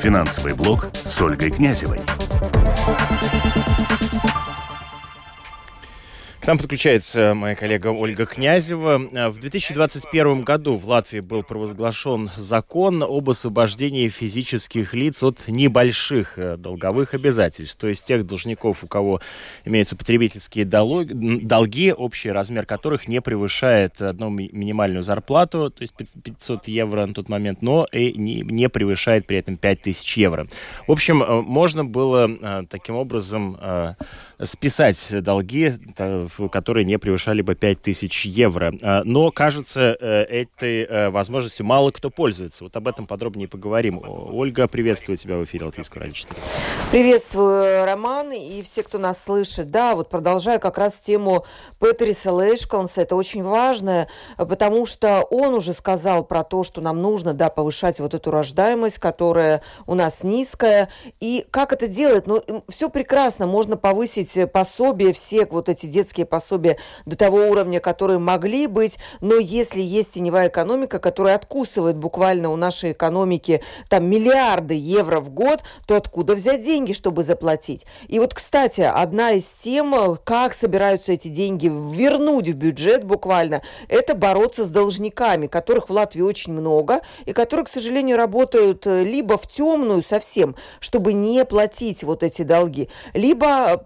Финансовый блог с Ольгой Князевой. К нам подключается моя коллега Ольга Князева. В 2021 году в Латвии был провозглашен закон об освобождении физических лиц от небольших э, долговых обязательств, то есть тех должников, у кого имеются потребительские долги, общий размер которых не превышает одну минимальную зарплату, то есть 500 евро на тот момент, но и не, превышает при этом 5000 евро. В общем, э, можно было э, таким образом списать долги, которые не превышали бы 5000 евро. А, но, кажется, э, этой э, возможностью мало кто пользуется. Вот об этом подробнее поговорим. Ольга, приветствую тебя в эфире Латвийского радио 4. Приветствую, Роман, и все, кто нас слышит. Да, вот продолжаю как раз тему Петериса Лейшконса. Это очень важно, потому что он уже сказал про то, что нам нужно, да, повышать вот эту рождаемость, которая у нас низкая. И как это делать? Ну, все прекрасно. Можно повысить повысить пособия, все вот эти детские пособия до того уровня, которые могли быть, но если есть теневая экономика, которая откусывает буквально у нашей экономики там миллиарды евро в год, то откуда взять деньги, чтобы заплатить? И вот, кстати, одна из тем, как собираются эти деньги вернуть в бюджет буквально, это бороться с должниками, которых в Латвии очень много, и которые, к сожалению, работают э, либо в темную совсем, чтобы не платить вот эти долги, либо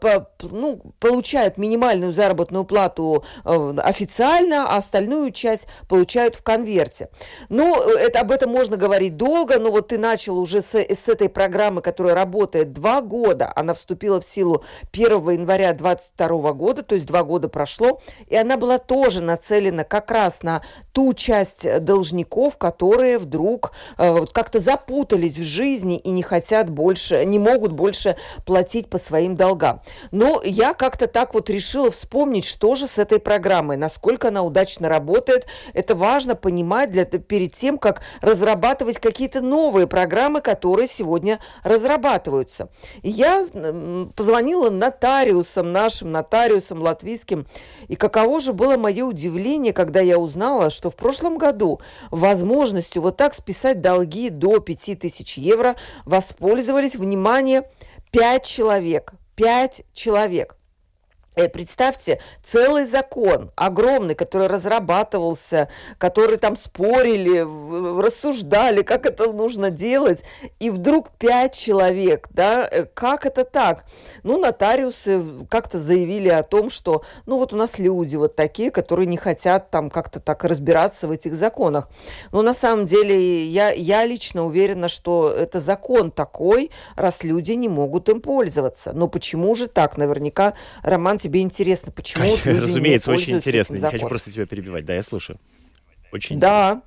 ну, получают минимальную заработную плату э, официально, а остальную часть получают в конверте. Ну, это, об этом можно говорить долго, но вот ты начал уже с, с этой программы, которая работает два года, она вступила в силу 1 января 2022 года, то есть два года прошло, и она была тоже нацелена как раз на ту часть должников, которые вдруг э, как-то запутались в жизни и не хотят больше, не могут больше платить по своим долгам. Но я как-то так вот решила вспомнить, что же с этой программой, насколько она удачно работает. Это важно понимать для, перед тем, как разрабатывать какие-то новые программы, которые сегодня разрабатываются. И я позвонила нотариусам, нашим нотариусам латвийским, и каково же было мое удивление, когда я узнала, что в прошлом году возможностью вот так списать долги до 5000 евро воспользовались, внимание, 5 человек пять человек. Э, представьте, целый закон огромный, который разрабатывался, который там спорили, рассуждали, как это нужно делать, и вдруг пять человек, да, э, как это так? Ну, нотариусы как-то заявили о том, что, ну, вот у нас люди вот такие, которые не хотят там как-то так разбираться в этих законах. Но на самом деле я, я лично уверена, что это закон такой, раз люди не могут им пользоваться. Но почему же так? Наверняка Роман тебе интересно, почему Конечно, люди Разумеется, не очень интересно. Не хочу просто тебя перебивать. Да, я слушаю. Очень да.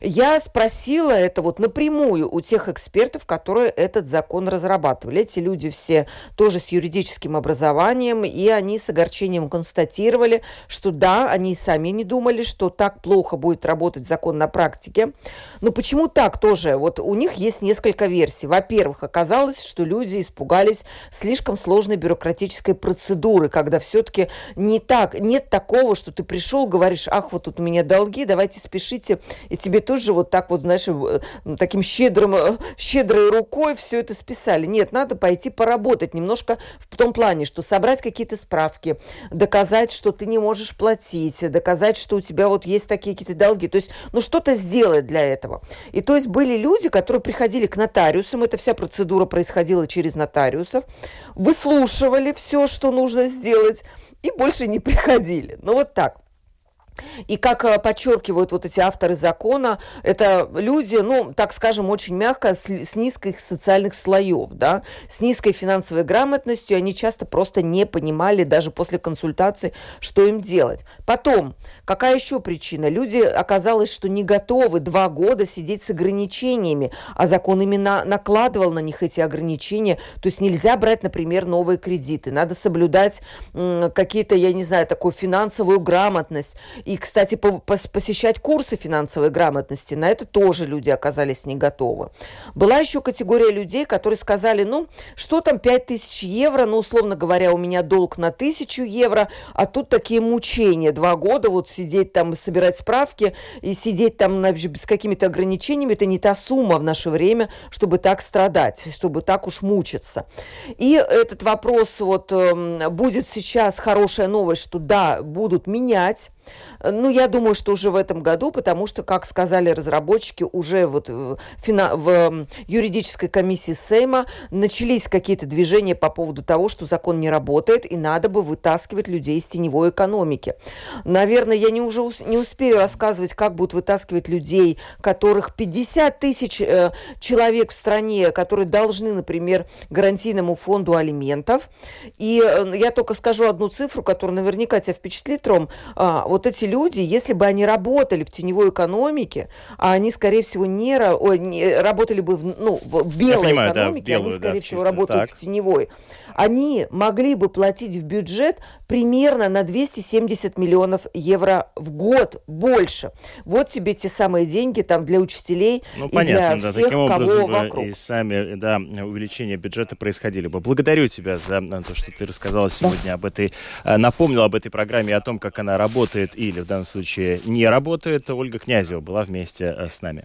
Я спросила это вот напрямую у тех экспертов, которые этот закон разрабатывали. Эти люди все тоже с юридическим образованием, и они с огорчением констатировали, что да, они сами не думали, что так плохо будет работать закон на практике. Но почему так тоже? Вот у них есть несколько версий. Во-первых, оказалось, что люди испугались слишком сложной бюрократической процедуры, когда все-таки не так, нет такого, что ты пришел, говоришь, ах, вот тут у меня долги, давайте спешите, и тебе тоже вот так вот, знаешь, э, таким щедрым, э, щедрой рукой все это списали. Нет, надо пойти поработать немножко в том плане, что собрать какие-то справки, доказать, что ты не можешь платить, доказать, что у тебя вот есть такие какие-то долги. То есть, ну, что-то сделать для этого. И то есть были люди, которые приходили к нотариусам, эта вся процедура происходила через нотариусов, выслушивали все, что нужно сделать, и больше не приходили. Ну, вот так. И как э, подчеркивают вот эти авторы закона, это люди, ну, так скажем, очень мягко, с, с низких социальных слоев, да, с низкой финансовой грамотностью, они часто просто не понимали даже после консультации, что им делать. Потом, какая еще причина? Люди оказалось, что не готовы два года сидеть с ограничениями, а закон именно накладывал на них эти ограничения, то есть нельзя брать, например, новые кредиты, надо соблюдать какие-то, я не знаю, такую финансовую грамотность, и, кстати, посещать курсы финансовой грамотности. На это тоже люди оказались не готовы. Была еще категория людей, которые сказали, ну, что там 5000 евро, ну, условно говоря, у меня долг на 1000 евро, а тут такие мучения, два года вот сидеть там и собирать справки, и сидеть там с какими-то ограничениями, это не та сумма в наше время, чтобы так страдать, чтобы так уж мучиться. И этот вопрос вот э, будет сейчас хорошая новость, что да, будут менять ну, я думаю, что уже в этом году, потому что, как сказали разработчики, уже вот в, фина... в юридической комиссии Сейма начались какие-то движения по поводу того, что закон не работает, и надо бы вытаскивать людей из теневой экономики. Наверное, я не уже не успею рассказывать, как будут вытаскивать людей, которых 50 тысяч э, человек в стране, которые должны, например, гарантийному фонду алиментов. И э, я только скажу одну цифру, которая наверняка тебя впечатлит, Ром. А, вот эти люди, если бы они работали в теневой экономике, а они, скорее всего, не, ой, не работали бы в, ну, в белой понимаю, экономике, да, в белую, они, скорее да, всего, работают так. в теневой, они могли бы платить в бюджет примерно на 270 миллионов евро в год больше. Вот тебе те самые деньги там для учителей ну, и понятно, для да, всех, таким кого вокруг. И сами, да, увеличение бюджета происходили бы. Благодарю тебя за то, что ты рассказала сегодня да. об этой, э, напомнила об этой программе, о том, как она работает или в данном случае не работает. Ольга Князева была вместе э, с нами.